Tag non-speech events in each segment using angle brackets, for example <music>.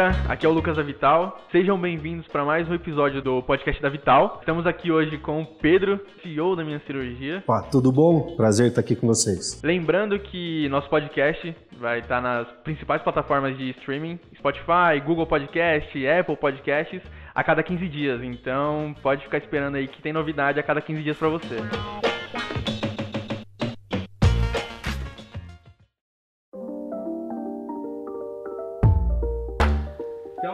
galera, aqui é o Lucas da Vital. Sejam bem-vindos para mais um episódio do podcast da Vital. Estamos aqui hoje com o Pedro, CEO da minha cirurgia. Pá, tudo bom? Prazer estar aqui com vocês. Lembrando que nosso podcast vai estar nas principais plataformas de streaming: Spotify, Google Podcast, Apple Podcasts, a cada 15 dias. Então pode ficar esperando aí que tem novidade a cada 15 dias para você. Então,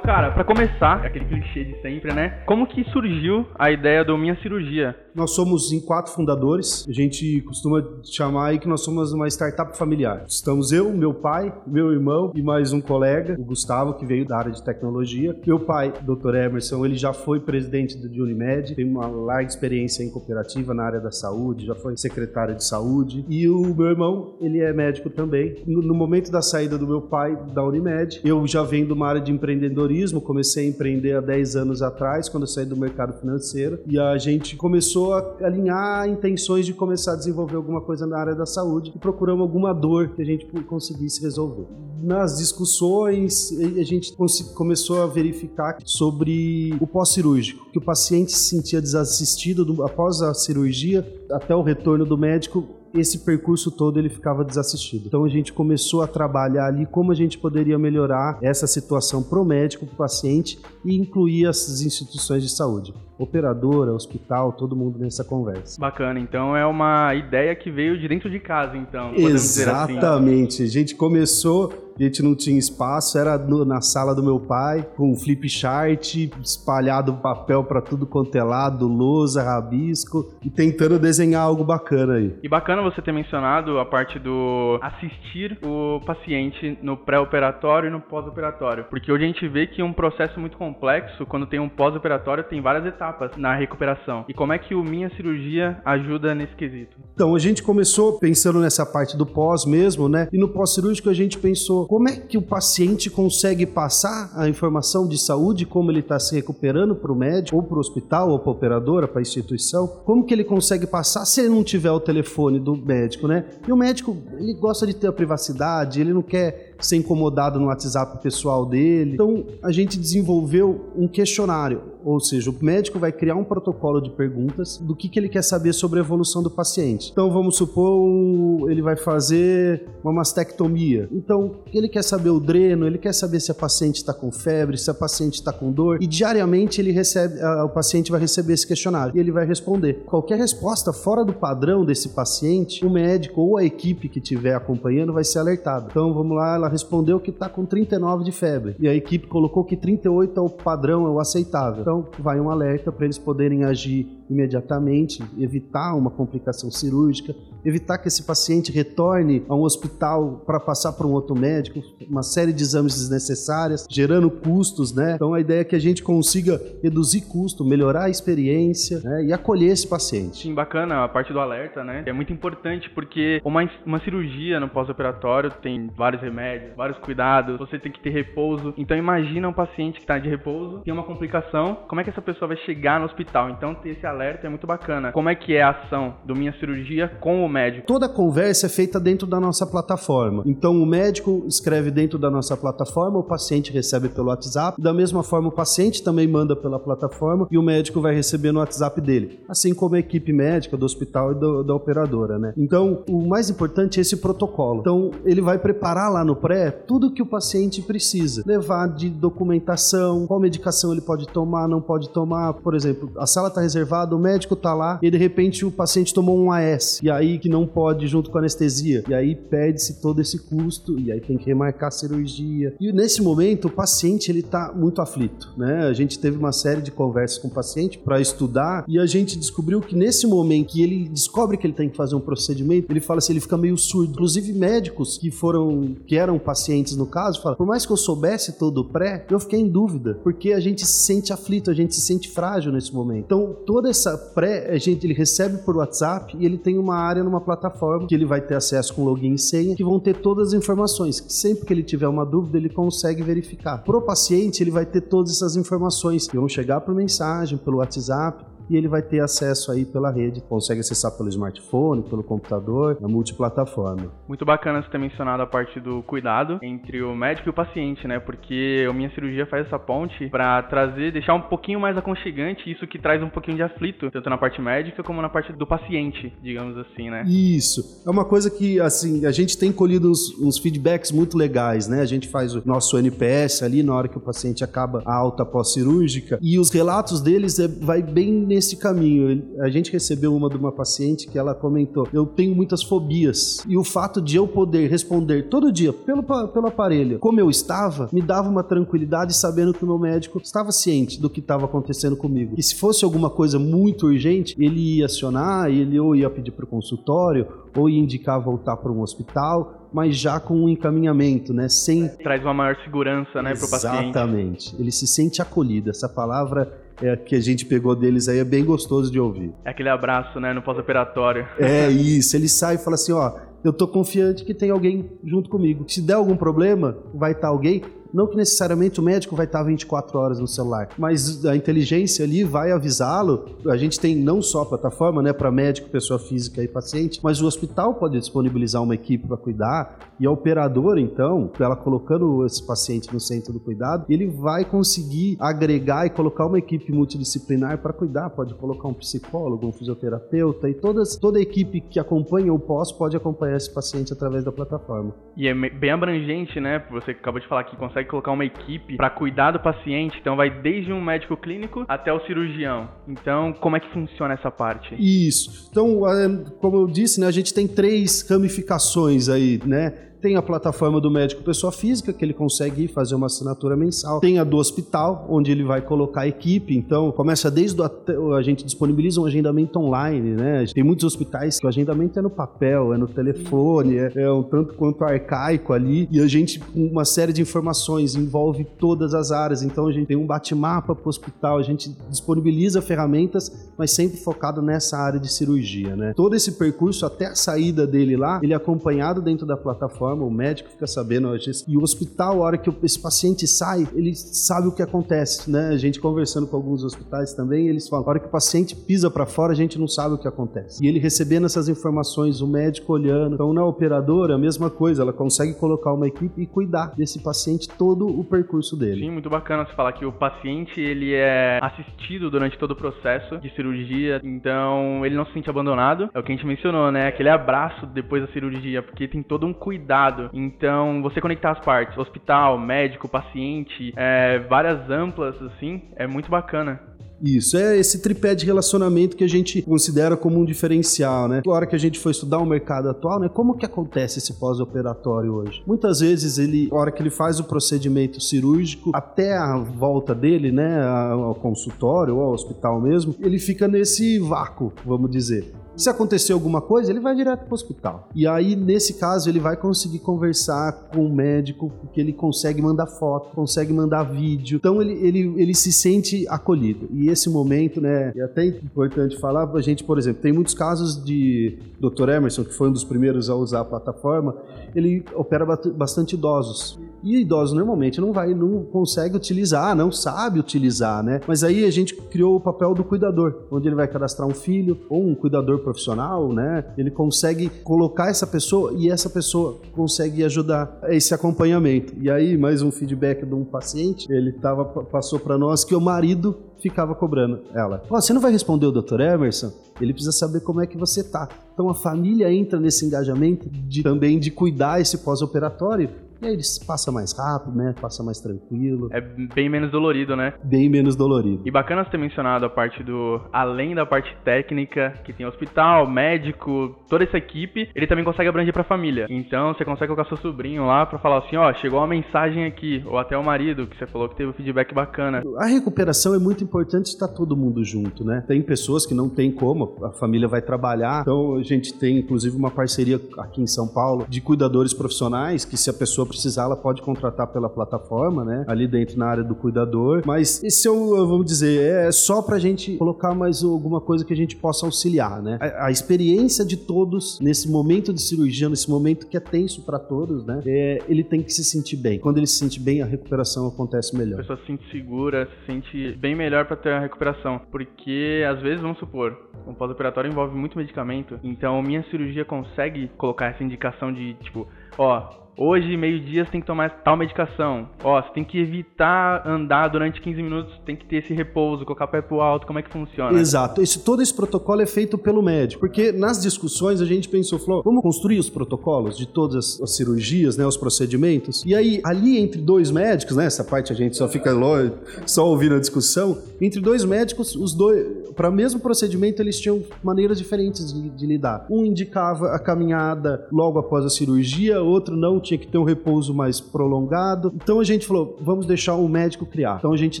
cara, pra começar, aquele clichê de sempre, né? Como que surgiu a ideia do Minha Cirurgia? Nós somos em quatro fundadores. A gente costuma chamar aí que nós somos uma startup familiar. Estamos eu, meu pai, meu irmão e mais um colega, o Gustavo, que veio da área de tecnologia. Meu pai, Dr. Emerson, ele já foi presidente do Unimed, tem uma larga experiência em cooperativa na área da saúde, já foi secretário de saúde. E o meu irmão, ele é médico também. No, no momento da saída do meu pai da Unimed, eu já venho de uma área de empreendedorismo, comecei a empreender há 10 anos atrás, quando eu saí do mercado financeiro, e a gente começou a alinhar intenções de começar a desenvolver alguma coisa na área da saúde e procuramos alguma dor que a gente conseguisse resolver. Nas discussões, a gente começou a verificar sobre o pós-cirúrgico, que o paciente se sentia desassistido após a cirurgia até o retorno do médico esse percurso todo ele ficava desassistido. Então a gente começou a trabalhar ali como a gente poderia melhorar essa situação pro médico, pro paciente e incluir as instituições de saúde. Operadora, hospital, todo mundo nessa conversa. Bacana, então é uma ideia que veio de dentro de casa, então. Exatamente. Assim. A gente começou a gente não tinha espaço, era no, na sala do meu pai, com flip chart, espalhado papel para tudo quanto é lado, lousa, rabisco, e tentando desenhar algo bacana aí. E bacana você ter mencionado a parte do assistir o paciente no pré-operatório e no pós-operatório, porque hoje a gente vê que é um processo muito complexo, quando tem um pós-operatório, tem várias etapas na recuperação. E como é que o Minha Cirurgia ajuda nesse quesito? Então, a gente começou pensando nessa parte do pós mesmo, né? E no pós-cirúrgico a gente pensou como é que o paciente consegue passar a informação de saúde, como ele está se recuperando para o médico, ou para o hospital, ou para a operadora, para a instituição, como que ele consegue passar se ele não tiver o telefone do médico, né? E o médico, ele gosta de ter a privacidade, ele não quer ser incomodado no WhatsApp pessoal dele. Então, a gente desenvolveu um questionário ou seja, o médico vai criar um protocolo de perguntas do que, que ele quer saber sobre a evolução do paciente. Então, vamos supor, ele vai fazer uma mastectomia. Então, ele quer saber o dreno, ele quer saber se a paciente está com febre, se a paciente está com dor, e diariamente ele recebe, o paciente vai receber esse questionário e ele vai responder. Qualquer resposta fora do padrão desse paciente, o médico ou a equipe que estiver acompanhando vai ser alertado. Então, vamos lá, ela respondeu que está com 39 de febre e a equipe colocou que 38 é o padrão, é o aceitável. Então, vai um alerta para eles poderem agir imediatamente, evitar uma complicação cirúrgica, evitar que esse paciente retorne a um hospital para passar para um outro médico, uma série de exames desnecessários, gerando custos, né? Então a ideia é que a gente consiga reduzir custo, melhorar a experiência né? e acolher esse paciente. Sim, bacana a parte do alerta, né? É muito importante porque uma, uma cirurgia no pós-operatório tem vários remédios, vários cuidados, você tem que ter repouso. Então imagina um paciente que está de repouso, tem uma complicação, como é que essa pessoa vai chegar no hospital? Então ter esse alerta é muito bacana. Como é que é a ação do Minha Cirurgia com o médico? Toda conversa é feita dentro da nossa plataforma. Então o médico escreve dentro da nossa plataforma, o paciente recebe pelo WhatsApp. Da mesma forma, o paciente também manda pela plataforma e o médico vai receber no WhatsApp dele. Assim como a equipe médica do hospital e do, da operadora, né? Então, o mais importante é esse protocolo. Então, ele vai preparar lá no pré tudo que o paciente precisa. Levar de documentação, qual medicação ele pode tomar, não pode tomar. Por exemplo, a sala está reservada, o médico está lá e de repente o paciente tomou um AS. E aí que não pode junto com anestesia. E aí perde-se todo esse custo e aí tem que remarcar a cirurgia. E nesse momento o paciente ele tá muito aflito, né? A gente teve uma série de conversas com o paciente para estudar e a gente descobriu que nesse momento que ele descobre que ele tem que fazer um procedimento, ele fala assim, ele fica meio surdo. Inclusive médicos que foram que eram pacientes no caso, falam, por mais que eu soubesse todo o pré, eu fiquei em dúvida, porque a gente se sente aflito, a gente se sente frágil nesse momento. Então, toda essa pré, a gente ele recebe por WhatsApp e ele tem uma área numa plataforma que ele vai ter acesso com login e senha, que vão ter todas as informações, que sempre que ele tiver uma dúvida, ele consegue verificar. Pro paciente, ele vai ter todas essas informações que vão chegar por mensagem, pelo WhatsApp, e ele vai ter acesso aí pela rede, consegue acessar pelo smartphone, pelo computador, na multiplataforma. Muito bacana você ter mencionado a parte do cuidado entre o médico e o paciente, né? Porque a minha cirurgia faz essa ponte para trazer, deixar um pouquinho mais aconchegante, isso que traz um pouquinho de aflito, tanto na parte médica como na parte do paciente, digamos assim, né? Isso. É uma coisa que, assim, a gente tem colhido uns, uns feedbacks muito legais, né? A gente faz o nosso NPS ali na hora que o paciente acaba a alta pós-cirúrgica e os relatos deles é, vai bem nesse caminho. A gente recebeu uma de uma paciente que ela comentou: eu tenho muitas fobias e o fato de eu poder responder todo dia pelo, pelo aparelho como eu estava me dava uma tranquilidade sabendo que o meu médico estava ciente do que estava acontecendo comigo. E se fosse alguma coisa muito urgente, ele ia acionar, ele ou ia pedir para o consultório ou ia indicar voltar para um hospital, mas já com um encaminhamento, né? Sem traz uma maior segurança, né, para o paciente. Exatamente. Ele se sente acolhido. Essa palavra é, que a gente pegou deles aí é bem gostoso de ouvir. É aquele abraço, né, no pós-operatório. É <laughs> isso, ele sai e fala assim, ó, eu tô confiante que tem alguém junto comigo. Se der algum problema, vai estar tá alguém. Não que necessariamente o médico vai estar 24 horas no celular, mas a inteligência ali vai avisá-lo. A gente tem não só a plataforma, né, para médico, pessoa física e paciente, mas o hospital pode disponibilizar uma equipe para cuidar e a operadora, então, ela colocando esse paciente no centro do cuidado, ele vai conseguir agregar e colocar uma equipe multidisciplinar para cuidar. Pode colocar um psicólogo, um fisioterapeuta e todas, toda a equipe que acompanha o pós pode acompanhar esse paciente através da plataforma. E é bem abrangente, né? Você acabou de falar que consegue consegue colocar uma equipe para cuidar do paciente, então vai desde um médico clínico até o cirurgião. Então, como é que funciona essa parte? Isso. Então, é, como eu disse, né, a gente tem três ramificações aí, né? Tem a plataforma do médico pessoa física, que ele consegue fazer uma assinatura mensal. Tem a do hospital, onde ele vai colocar a equipe. Então, começa desde o, a gente disponibiliza um agendamento online, né? Tem muitos hospitais que o agendamento é no papel, é no telefone, é, é um tanto quanto arcaico ali. E a gente, uma série de informações, envolve todas as áreas. Então, a gente tem um bate-mapa para o hospital, a gente disponibiliza ferramentas, mas sempre focado nessa área de cirurgia, né? Todo esse percurso até a saída dele lá, ele é acompanhado dentro da plataforma forma, o médico fica sabendo, e o hospital, a hora que esse paciente sai, ele sabe o que acontece, né? A gente conversando com alguns hospitais também, eles falam, a hora que o paciente pisa para fora, a gente não sabe o que acontece. E ele recebendo essas informações, o médico olhando. Então, na operadora, a mesma coisa, ela consegue colocar uma equipe e cuidar desse paciente todo o percurso dele. Sim, muito bacana você falar que o paciente, ele é assistido durante todo o processo de cirurgia, então ele não se sente abandonado. É o que a gente mencionou, né? Aquele abraço depois da cirurgia, porque tem todo um cuidado então, você conectar as partes, hospital, médico, paciente, é, várias amplas, assim, é muito bacana. Isso, é esse tripé de relacionamento que a gente considera como um diferencial, né? Na hora que a gente foi estudar o mercado atual, né? Como que acontece esse pós-operatório hoje? Muitas vezes ele, na hora que ele faz o procedimento cirúrgico, até a volta dele, né, ao consultório ou ao hospital mesmo, ele fica nesse vácuo, vamos dizer. Se acontecer alguma coisa, ele vai direto para o hospital. E aí, nesse caso, ele vai conseguir conversar com o médico, porque ele consegue mandar foto, consegue mandar vídeo. Então, ele, ele, ele se sente acolhido. E esse momento, né, é até importante falar, a gente, por exemplo, tem muitos casos de Dr. Emerson, que foi um dos primeiros a usar a plataforma, ele opera bastante idosos. E idosos normalmente não vai, não consegue utilizar, não sabe utilizar, né? Mas aí a gente criou o papel do cuidador, onde ele vai cadastrar um filho ou um cuidador profissional, né? Ele consegue colocar essa pessoa e essa pessoa consegue ajudar esse acompanhamento. E aí, mais um feedback de um paciente, ele tava, passou para nós que o marido ficava cobrando ela. Oh, você não vai responder o Dr. Emerson? Ele precisa saber como é que você tá. Então a família entra nesse engajamento de, também de cuidar esse pós-operatório e aí ele passa mais rápido, né? Passa mais tranquilo. É bem menos dolorido, né? Bem menos dolorido. E bacana você ter mencionado a parte do. Além da parte técnica, que tem hospital, médico, toda essa equipe, ele também consegue abranger pra família. Então você consegue colocar seu sobrinho lá pra falar assim: ó, chegou uma mensagem aqui. Ou até o marido, que você falou que teve um feedback bacana. A recuperação é muito importante estar todo mundo junto, né? Tem pessoas que não tem como, a família vai trabalhar. Então a gente tem inclusive uma parceria aqui em São Paulo de cuidadores profissionais que se a pessoa precisar, ela pode contratar pela plataforma, né? Ali dentro na área do cuidador. Mas esse é o, vamos dizer, é só pra gente colocar mais alguma coisa que a gente possa auxiliar, né? A, a experiência de todos nesse momento de cirurgia, nesse momento que é tenso para todos, né? É, ele tem que se sentir bem. Quando ele se sente bem, a recuperação acontece melhor. A pessoa se sente segura, se sente bem melhor para ter a recuperação. Porque, às vezes, vamos supor, um pós-operatório envolve muito medicamento, então minha cirurgia consegue colocar essa indicação de, tipo, ó, Hoje, meio-dia, você tem que tomar tal medicação. Ó, você tem que evitar andar durante 15 minutos, tem que ter esse repouso, colocar o pé pro alto, como é que funciona? Exato. Esse, todo esse protocolo é feito pelo médico. Porque nas discussões a gente pensou, falou, vamos construir os protocolos de todas as, as, cirurgias, né, os procedimentos. E aí, ali entre dois médicos, né, essa parte a gente só fica longe, só ouvindo a discussão, entre dois médicos, os dois, para o mesmo procedimento, eles tinham maneiras diferentes de, de lidar. Um indicava a caminhada logo após a cirurgia, outro não tinha que ter um repouso mais prolongado. Então a gente falou, vamos deixar o médico criar. Então a gente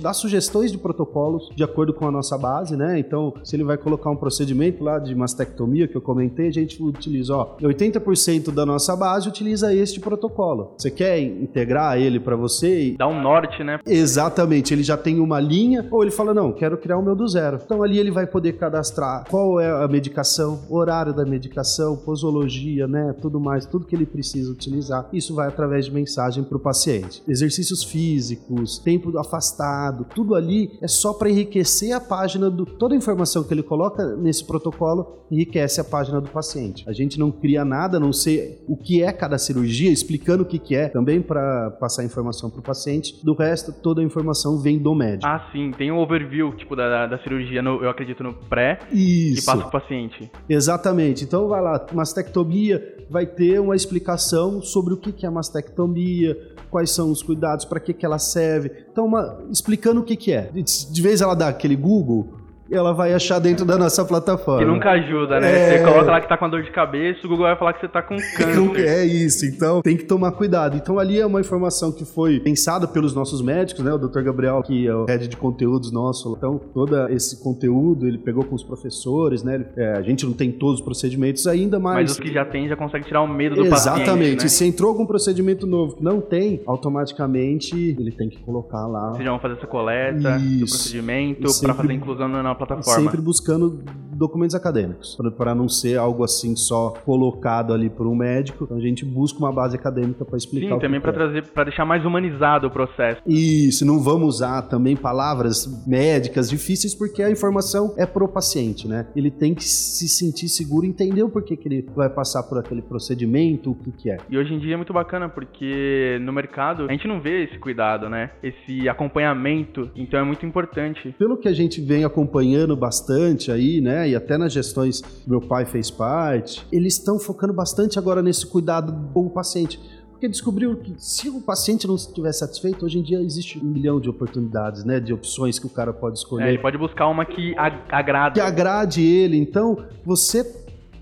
dá sugestões de protocolos de acordo com a nossa base, né? Então, se ele vai colocar um procedimento lá de mastectomia que eu comentei, a gente utiliza, ó, 80% da nossa base utiliza este protocolo. Você quer integrar ele para você? E... Dá um norte, né? Exatamente, ele já tem uma linha, ou ele fala, não, quero criar o meu do zero. Então ali ele vai poder cadastrar qual é a medicação, horário da medicação, posologia, né? Tudo mais, tudo que ele precisa utilizar. Isso vai através de mensagem para o paciente. Exercícios físicos, tempo afastado, tudo ali é só para enriquecer a página do. Toda a informação que ele coloca nesse protocolo enriquece a página do paciente. A gente não cria nada, não sei o que é cada cirurgia, explicando o que, que é, também para passar informação para o paciente. Do resto, toda a informação vem do médico. Ah, sim, tem um overview tipo da, da cirurgia, no, eu acredito no pré, Isso. e passa para o paciente. Exatamente. Então vai lá, mastectomia, vai ter uma explicação sobre o que é a mastectomia, quais são os cuidados, para que, que ela serve. Então, uma, explicando o que, que é. De vez ela dá aquele Google, ela vai achar dentro da nossa plataforma. Que nunca ajuda, né? É... Você coloca lá que tá com dor de cabeça, o Google vai falar que você tá com <laughs> câncer. É isso, então tem que tomar cuidado. Então ali é uma informação que foi pensada pelos nossos médicos, né? O Dr. Gabriel, que é o head de conteúdos nosso. Então, todo esse conteúdo ele pegou com os professores, né? É, a gente não tem todos os procedimentos ainda, mas... Mas os que já tem já consegue tirar o medo do Exatamente. paciente, Exatamente. Né? Se entrou algum procedimento novo que não tem, automaticamente ele tem que colocar lá... Vocês já vão fazer essa coleta Isso. do procedimento para fazer inclusão na plataforma. Sempre buscando documentos acadêmicos, para não ser algo assim só colocado ali por um médico. Então a gente busca uma base acadêmica para explicar. Sim, também para é. trazer, para deixar mais humanizado o processo. Isso, não vamos usar também palavras médicas difíceis porque a informação é pro paciente, né? Ele tem que se sentir seguro, entender o porquê que ele vai passar por aquele procedimento, o que que é. E hoje em dia é muito bacana porque no mercado a gente não vê esse cuidado, né? Esse acompanhamento, então é muito importante. Pelo que a gente vem acompanhando bastante aí, né? E até nas gestões que meu pai fez parte, eles estão focando bastante agora nesse cuidado com o paciente porque descobriu que se o paciente não estiver satisfeito, hoje em dia existe um milhão de oportunidades, né? De opções que o cara pode escolher. É, ele pode buscar uma que agrade. Que agrade ele. Então, você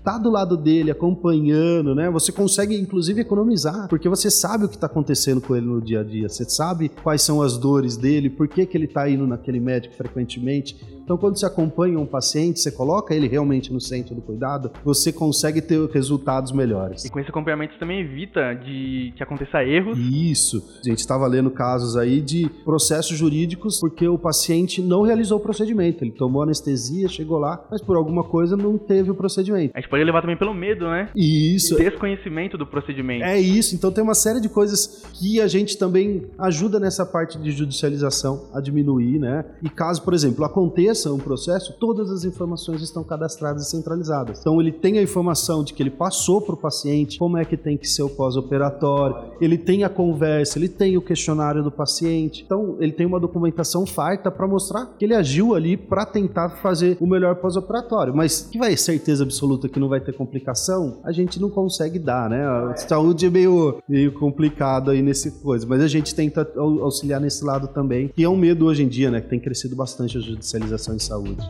tá do lado dele, acompanhando, né? Você consegue, inclusive, economizar, porque você sabe o que está acontecendo com ele no dia a dia, você sabe quais são as dores dele, por que, que ele está indo naquele médico frequentemente. Então, quando você acompanha um paciente, você coloca ele realmente no centro do cuidado, você consegue ter resultados melhores. E com esse acompanhamento você também evita de que aconteça erros. Isso. A gente estava lendo casos aí de processos jurídicos porque o paciente não realizou o procedimento. Ele tomou anestesia, chegou lá, mas por alguma coisa não teve o procedimento. A gente pode levar também pelo medo, né? Isso. E desconhecimento do procedimento. É isso. Então tem uma série de coisas que a gente também ajuda nessa parte de judicialização a diminuir, né? E caso, por exemplo, aconteça começa um processo, todas as informações estão cadastradas e centralizadas. Então ele tem a informação de que ele passou para o paciente, como é que tem que ser o pós-operatório, ele tem a conversa, ele tem o questionário do paciente. Então ele tem uma documentação farta para mostrar que ele agiu ali para tentar fazer o melhor pós-operatório. Mas que vai certeza absoluta que não vai ter complicação, a gente não consegue dar, né? A saúde é meio, meio complicado aí nesse coisa, mas a gente tenta auxiliar nesse lado também, que é um medo hoje em dia, né? Que tem crescido bastante a judicialização de saúde.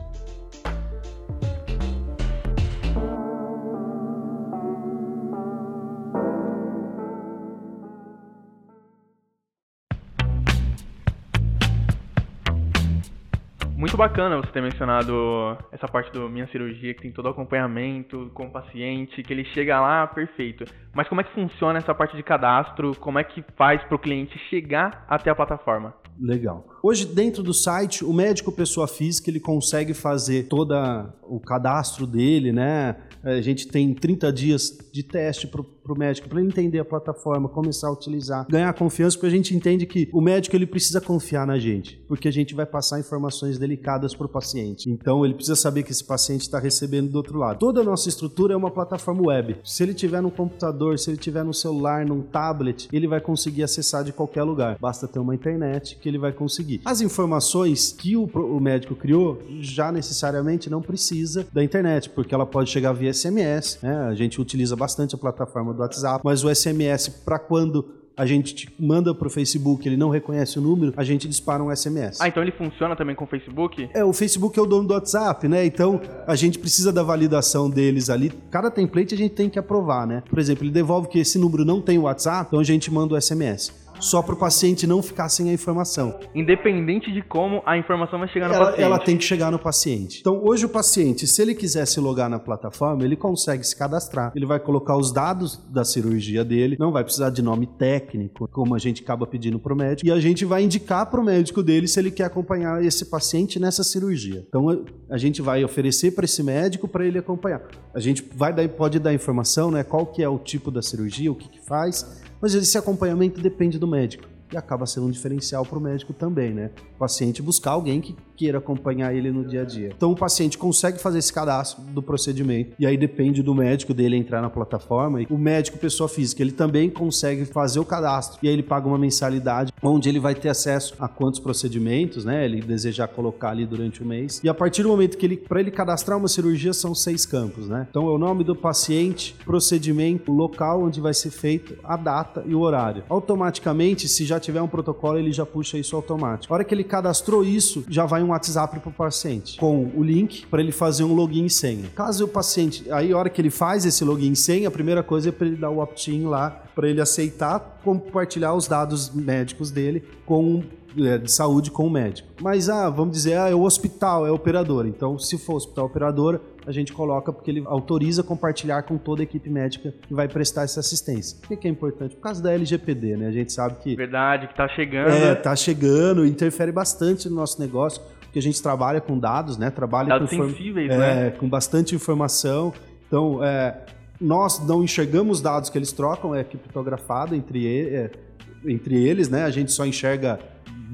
muito bacana você ter mencionado essa parte do minha cirurgia, que tem todo o acompanhamento com o paciente, que ele chega lá perfeito. Mas como é que funciona essa parte de cadastro? Como é que faz para o cliente chegar até a plataforma? Legal. Hoje, dentro do site, o médico pessoa física ele consegue fazer todo o cadastro dele, né? A gente tem 30 dias de teste para o médico, para ele entender a plataforma, começar a utilizar, ganhar confiança, porque a gente entende que o médico ele precisa confiar na gente, porque a gente vai passar informações delicadas para o paciente. Então, ele precisa saber que esse paciente está recebendo do outro lado. Toda a nossa estrutura é uma plataforma web. Se ele tiver no computador, se ele tiver no celular, num tablet, ele vai conseguir acessar de qualquer lugar. Basta ter uma internet que ele vai conseguir. As informações que o, o médico criou já necessariamente não precisa da internet, porque ela pode chegar via SMS, né? A gente utiliza bastante a plataforma do WhatsApp, mas o SMS para quando a gente manda pro Facebook, ele não reconhece o número, a gente dispara um SMS. Ah, então ele funciona também com o Facebook? É, o Facebook é o dono do WhatsApp, né? Então a gente precisa da validação deles ali. Cada template a gente tem que aprovar, né? Por exemplo, ele devolve que esse número não tem o WhatsApp, então a gente manda o SMS só para o paciente não ficar sem a informação. Independente de como a informação vai chegar no ela, paciente. Ela tem que chegar no paciente. Então, hoje o paciente, se ele quiser se logar na plataforma, ele consegue se cadastrar. Ele vai colocar os dados da cirurgia dele, não vai precisar de nome técnico, como a gente acaba pedindo para o médico, e a gente vai indicar para o médico dele se ele quer acompanhar esse paciente nessa cirurgia. Então, a gente vai oferecer para esse médico para ele acompanhar. A gente vai dar, pode dar informação, né? Qual que é o tipo da cirurgia, o que, que faz mas esse acompanhamento depende do médico e acaba sendo um diferencial para o médico também, né? O paciente buscar alguém que queira acompanhar ele no dia a dia. Então o paciente consegue fazer esse cadastro do procedimento e aí depende do médico dele entrar na plataforma. E o médico pessoa física ele também consegue fazer o cadastro e aí ele paga uma mensalidade onde ele vai ter acesso a quantos procedimentos, né? Ele desejar colocar ali durante o mês. E a partir do momento que ele para ele cadastrar uma cirurgia são seis campos, né? Então é o nome do paciente, procedimento, local onde vai ser feito, a data e o horário. Automaticamente, se já tiver um protocolo, ele já puxa isso automático. A hora que ele cadastrou isso, já vai um WhatsApp para o paciente com o link para ele fazer um login e senha. Caso o paciente, aí a hora que ele faz esse login e senha, a primeira coisa é para ele dar o opt-in lá, para ele aceitar compartilhar os dados médicos dele com é, de saúde com o médico. Mas, ah, vamos dizer, ah, é o hospital, é operadora. Então, se for hospital operadora, a gente coloca porque ele autoriza compartilhar com toda a equipe médica que vai prestar essa assistência. Por que é importante? Por causa da LGPD, né? A gente sabe que... Verdade, que tá chegando. É, tá chegando, interfere bastante no nosso negócio, porque a gente trabalha com dados, né? Trabalha dados com... sensíveis, é, né? Com bastante informação. Então, é, nós não enxergamos dados que eles trocam, é criptografado entre, é, entre eles, né? A gente só enxerga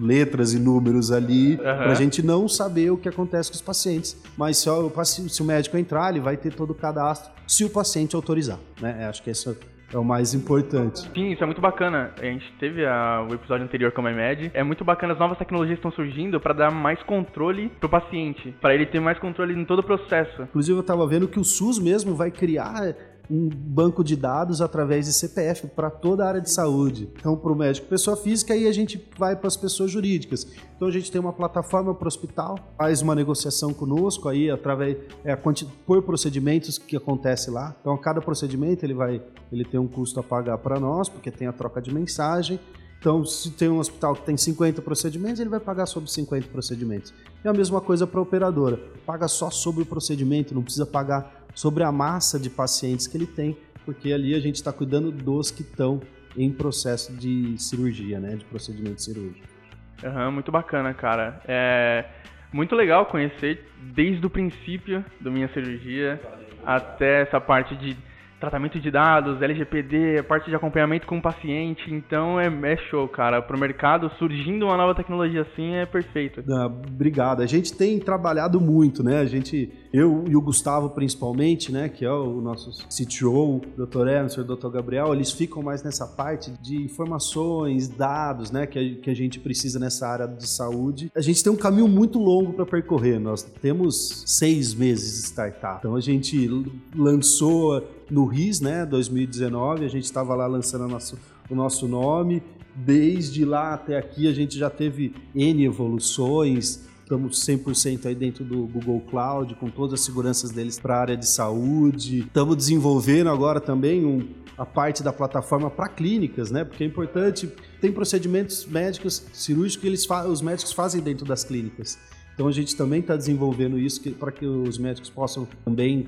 letras e números ali uhum. para a gente não saber o que acontece com os pacientes. Mas se o, se o médico entrar, ele vai ter todo o cadastro se o paciente autorizar, né? Acho que isso é o mais importante. Sim, isso é muito bacana. A gente teve a, o episódio anterior com a MyMed. É muito bacana, as novas tecnologias estão surgindo para dar mais controle pro paciente, para ele ter mais controle em todo o processo. Inclusive, eu estava vendo que o SUS mesmo vai criar um banco de dados através de CPF para toda a área de saúde. Então, para o médico pessoa física, aí a gente vai para as pessoas jurídicas. Então, a gente tem uma plataforma para o hospital, faz uma negociação conosco aí através é, por procedimentos que acontece lá. Então, a cada procedimento ele vai ele tem um custo a pagar para nós, porque tem a troca de mensagem. Então, se tem um hospital que tem 50 procedimentos, ele vai pagar sobre 50 procedimentos. É a mesma coisa para a operadora. Paga só sobre o procedimento, não precisa pagar sobre a massa de pacientes que ele tem, porque ali a gente está cuidando dos que estão em processo de cirurgia, né, de procedimento cirúrgico. Uhum, muito bacana, cara. É muito legal conhecer desde o princípio da minha cirurgia até essa parte de tratamento de dados, LGPD, parte de acompanhamento com o paciente. Então é, é show, cara. Para o mercado, surgindo uma nova tecnologia assim é perfeito. Ah, obrigado. A gente tem trabalhado muito, né? A gente, eu e o Gustavo principalmente, né? Que é o nosso CTO, Dr. Emerson, Dr. Gabriel, eles ficam mais nessa parte de informações, dados, né? Que a, que a gente precisa nessa área de saúde. A gente tem um caminho muito longo para percorrer. Nós temos seis meses de startup. Então a gente lançou no RIS, né, 2019, a gente estava lá lançando nosso, o nosso nome. Desde lá até aqui a gente já teve N evoluções, estamos 100% aí dentro do Google Cloud, com todas as seguranças deles para a área de saúde. Estamos desenvolvendo agora também um, a parte da plataforma para clínicas, né? Porque é importante, tem procedimentos médicos, cirúrgicos que eles os médicos fazem dentro das clínicas. Então a gente também está desenvolvendo isso para que os médicos possam também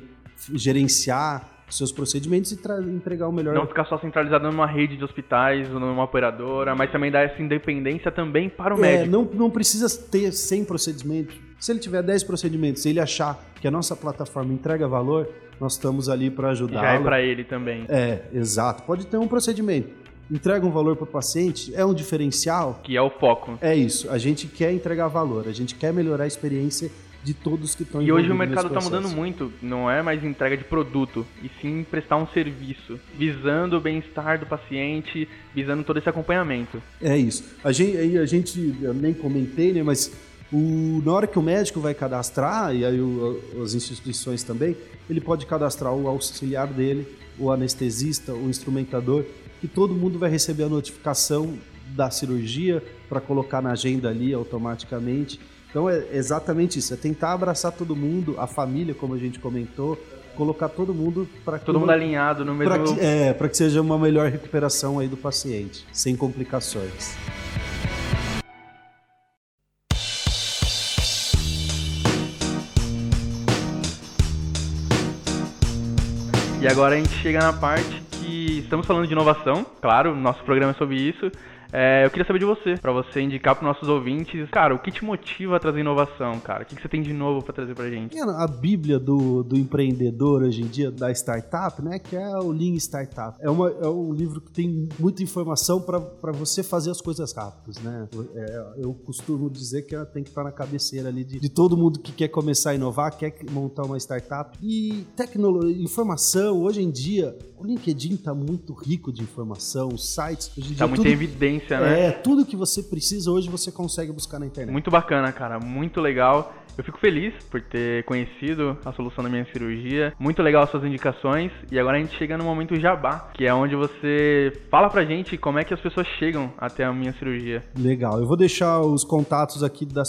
gerenciar seus procedimentos e entregar o melhor. Não ficar só centralizado numa rede de hospitais ou numa operadora, mas também dar essa independência também para o é, médico. Não, não precisa ter 100 procedimentos. Se ele tiver 10 procedimentos, se ele achar que a nossa plataforma entrega valor, nós estamos ali para ajudar. Já é para ele também. É, exato. Pode ter um procedimento. Entrega um valor para o paciente, é um diferencial. Que é o foco. É isso. A gente quer entregar valor, a gente quer melhorar a experiência de todos que estão E hoje o mercado está mudando muito, não é mais entrega de produto, e sim prestar um serviço, visando o bem-estar do paciente, visando todo esse acompanhamento. É isso. A gente, a gente eu nem comentei, né, mas o, na hora que o médico vai cadastrar, e aí o, as instituições também, ele pode cadastrar o auxiliar dele, o anestesista, o instrumentador, e todo mundo vai receber a notificação da cirurgia para colocar na agenda ali automaticamente. Então é exatamente isso, é tentar abraçar todo mundo, a família, como a gente comentou, colocar todo mundo para todo mundo alinhado no mesmo que, é para que seja uma melhor recuperação aí do paciente, sem complicações. E agora a gente chega na parte que estamos falando de inovação, claro, nosso programa é sobre isso, é, eu queria saber de você, para você indicar para nossos ouvintes, cara, o que te motiva a trazer inovação, cara? O que, que você tem de novo para trazer pra gente? A Bíblia do, do empreendedor hoje em dia, da startup, né? Que é o Lean Startup. É, uma, é um livro que tem muita informação para você fazer as coisas rápidas, né? É, eu costumo dizer que ela tem que estar na cabeceira ali de, de todo mundo que quer começar a inovar, quer montar uma startup. E tecnologia, informação, hoje em dia, o LinkedIn está muito rico de informação, os sites. Hoje em tá muito tudo, né? É, tudo que você precisa hoje você consegue buscar na internet. Muito bacana, cara, muito legal. Eu fico feliz por ter conhecido a solução da minha cirurgia. Muito legal as suas indicações. E agora a gente chega no momento jabá, que é onde você fala pra gente como é que as pessoas chegam até a minha cirurgia. Legal. Eu vou deixar os contatos aqui da,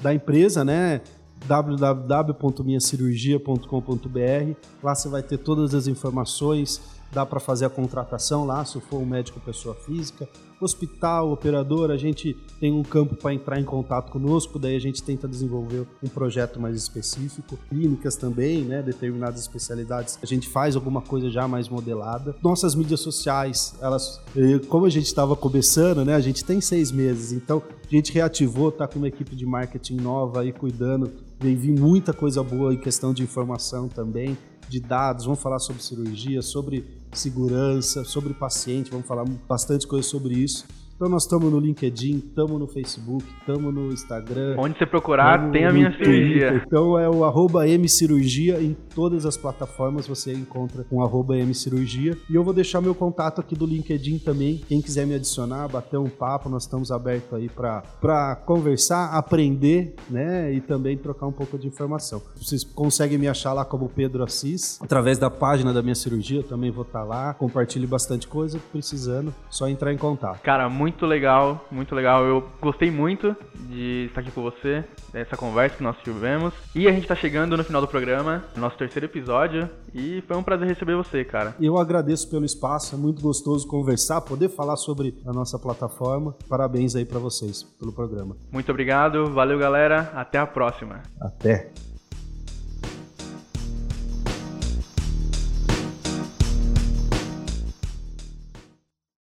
da empresa, né? www.minhacirurgia.com.br. Lá você vai ter todas as informações, dá para fazer a contratação lá, se for um médico pessoa física. Hospital, operador, a gente tem um campo para entrar em contato conosco, daí a gente tenta desenvolver um projeto mais específico. Clínicas também, né, determinadas especialidades, a gente faz alguma coisa já mais modelada. Nossas mídias sociais, elas, eh, como a gente estava começando, né, a gente tem seis meses, então a gente reativou, tá com uma equipe de marketing nova aí cuidando Vem vir muita coisa boa em questão de informação também, de dados. Vamos falar sobre cirurgia, sobre segurança, sobre paciente. Vamos falar bastante coisa sobre isso. Então nós estamos no LinkedIn, estamos no Facebook, estamos no Instagram. Onde você procurar, tem a minha cirurgia. Então é o arroba mcirurgia, em todas as plataformas você encontra com arroba mcirurgia. E eu vou deixar meu contato aqui do LinkedIn também, quem quiser me adicionar, bater um papo, nós estamos abertos aí para conversar, aprender, né, e também trocar um pouco de informação. Vocês conseguem me achar lá como Pedro Assis, através da página da minha cirurgia, eu também vou estar lá, compartilhe bastante coisa, precisando, só entrar em contato. Cara, muito muito legal, muito legal. Eu gostei muito de estar aqui com você, dessa conversa que nós tivemos. E a gente está chegando no final do programa, nosso terceiro episódio, e foi um prazer receber você, cara. Eu agradeço pelo espaço, é muito gostoso conversar, poder falar sobre a nossa plataforma. Parabéns aí para vocês pelo programa. Muito obrigado, valeu galera, até a próxima. Até.